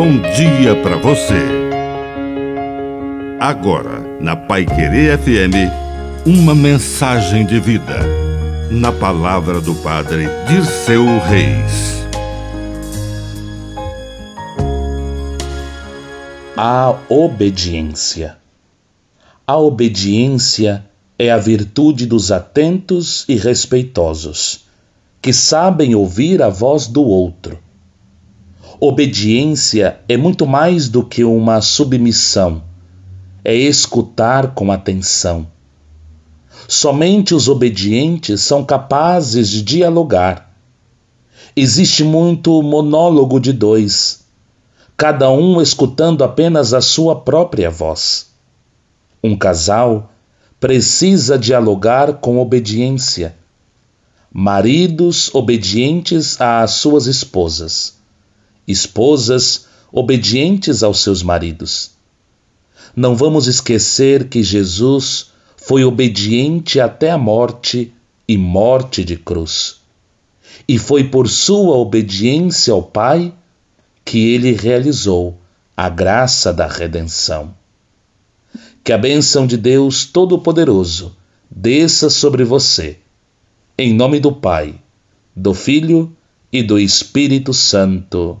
bom dia para você. Agora, na Pai Querer FM, uma mensagem de vida. Na palavra do Padre de seu Reis. A obediência. A obediência é a virtude dos atentos e respeitosos, que sabem ouvir a voz do outro Obediência é muito mais do que uma submissão, é escutar com atenção. Somente os obedientes são capazes de dialogar. Existe muito monólogo de dois, cada um escutando apenas a sua própria voz. Um casal precisa dialogar com obediência. Maridos obedientes às suas esposas esposas obedientes aos seus maridos. Não vamos esquecer que Jesus foi obediente até a morte e morte de cruz. E foi por sua obediência ao Pai que ele realizou a graça da redenção. Que a bênção de Deus Todo-Poderoso desça sobre você. Em nome do Pai, do Filho e do Espírito Santo.